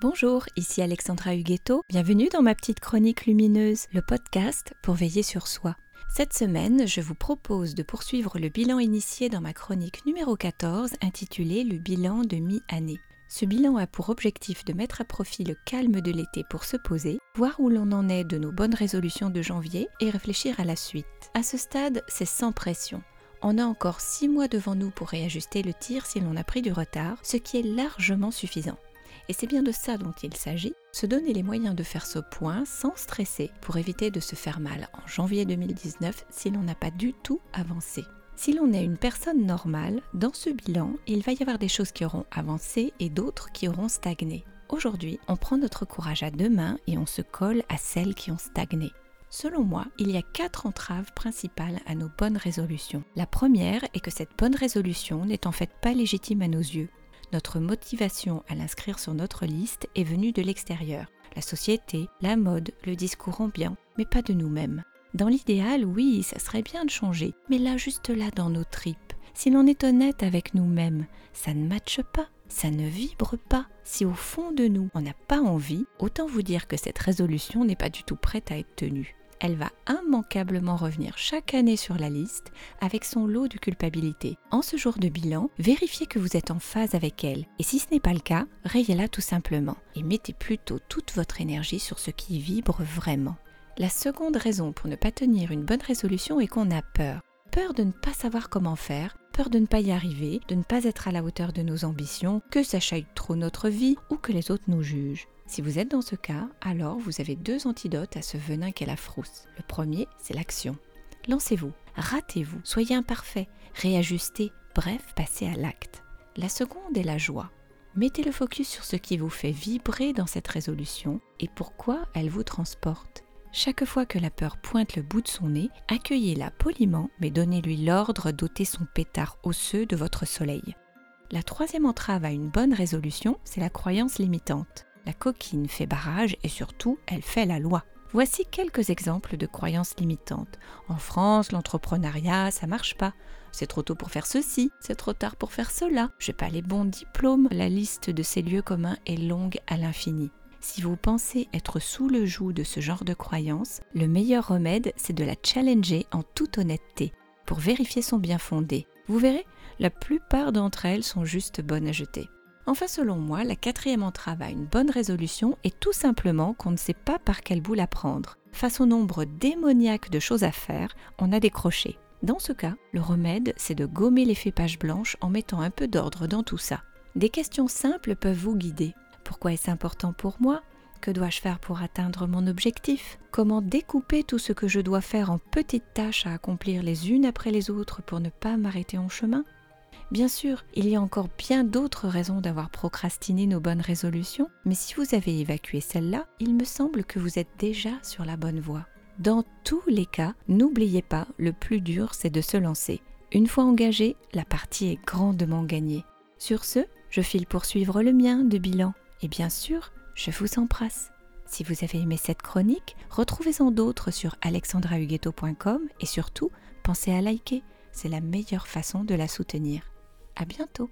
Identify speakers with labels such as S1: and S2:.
S1: Bonjour, ici Alexandra Huguetto. Bienvenue dans ma petite chronique lumineuse, le podcast pour veiller sur soi. Cette semaine, je vous propose de poursuivre le bilan initié dans ma chronique numéro 14 intitulée Le bilan de mi-année. Ce bilan a pour objectif de mettre à profit le calme de l'été pour se poser, voir où l'on en est de nos bonnes résolutions de janvier et réfléchir à la suite. À ce stade, c'est sans pression. On a encore 6 mois devant nous pour réajuster le tir si l'on a pris du retard, ce qui est largement suffisant. Et c'est bien de ça dont il s'agit, se donner les moyens de faire ce point sans stresser pour éviter de se faire mal en janvier 2019 si l'on n'a pas du tout avancé. Si l'on est une personne normale, dans ce bilan, il va y avoir des choses qui auront avancé et d'autres qui auront stagné. Aujourd'hui, on prend notre courage à deux mains et on se colle à celles qui ont stagné. Selon moi, il y a quatre entraves principales à nos bonnes résolutions. La première est que cette bonne résolution n'est en fait pas légitime à nos yeux. Notre motivation à l'inscrire sur notre liste est venue de l'extérieur. La société, la mode, le discours ambiant, mais pas de nous-mêmes. Dans l'idéal, oui, ça serait bien de changer, mais là, juste là, dans nos tripes, si l'on est honnête avec nous-mêmes, ça ne matche pas, ça ne vibre pas. Si au fond de nous, on n'a pas envie, autant vous dire que cette résolution n'est pas du tout prête à être tenue elle va immanquablement revenir chaque année sur la liste avec son lot de culpabilité. En ce jour de bilan, vérifiez que vous êtes en phase avec elle. Et si ce n'est pas le cas, rayez-la tout simplement. Et mettez plutôt toute votre énergie sur ce qui vibre vraiment. La seconde raison pour ne pas tenir une bonne résolution est qu'on a peur. Peur de ne pas savoir comment faire, peur de ne pas y arriver, de ne pas être à la hauteur de nos ambitions, que ça chaille trop notre vie ou que les autres nous jugent. Si vous êtes dans ce cas, alors vous avez deux antidotes à ce venin qu'est la frousse. Le premier, c'est l'action. Lancez-vous, ratez-vous, soyez imparfait, réajustez, bref, passez à l'acte. La seconde est la joie. Mettez le focus sur ce qui vous fait vibrer dans cette résolution et pourquoi elle vous transporte. Chaque fois que la peur pointe le bout de son nez, accueillez-la poliment, mais donnez-lui l'ordre d'ôter son pétard osseux de votre soleil. La troisième entrave à une bonne résolution, c'est la croyance limitante. La coquine fait barrage et surtout, elle fait la loi. Voici quelques exemples de croyances limitantes. En France, l'entrepreneuriat, ça marche pas. C'est trop tôt pour faire ceci, c'est trop tard pour faire cela. J'ai pas les bons diplômes. La liste de ces lieux communs est longue à l'infini. Si vous pensez être sous le joug de ce genre de croyances, le meilleur remède, c'est de la challenger en toute honnêteté pour vérifier son bien fondé. Vous verrez, la plupart d'entre elles sont juste bonnes à jeter. Enfin, selon moi, la quatrième entrave à une bonne résolution est tout simplement qu'on ne sait pas par quel bout la prendre. Face au nombre démoniaque de choses à faire, on a décroché. Dans ce cas, le remède, c'est de gommer l'effet page blanche en mettant un peu d'ordre dans tout ça. Des questions simples peuvent vous guider. Pourquoi est-ce important pour moi Que dois-je faire pour atteindre mon objectif Comment découper tout ce que je dois faire en petites tâches à accomplir les unes après les autres pour ne pas m'arrêter en chemin? Bien sûr, il y a encore bien d'autres raisons d'avoir procrastiné nos bonnes résolutions, mais si vous avez évacué celle-là, il me semble que vous êtes déjà sur la bonne voie. Dans tous les cas, n'oubliez pas, le plus dur, c'est de se lancer. Une fois engagé, la partie est grandement gagnée. Sur ce, je file poursuivre le mien de bilan. Et bien sûr, je vous embrasse. Si vous avez aimé cette chronique, retrouvez-en d'autres sur alexandrahuguetto.com et surtout, pensez à liker. C'est la meilleure façon de la soutenir. À bientôt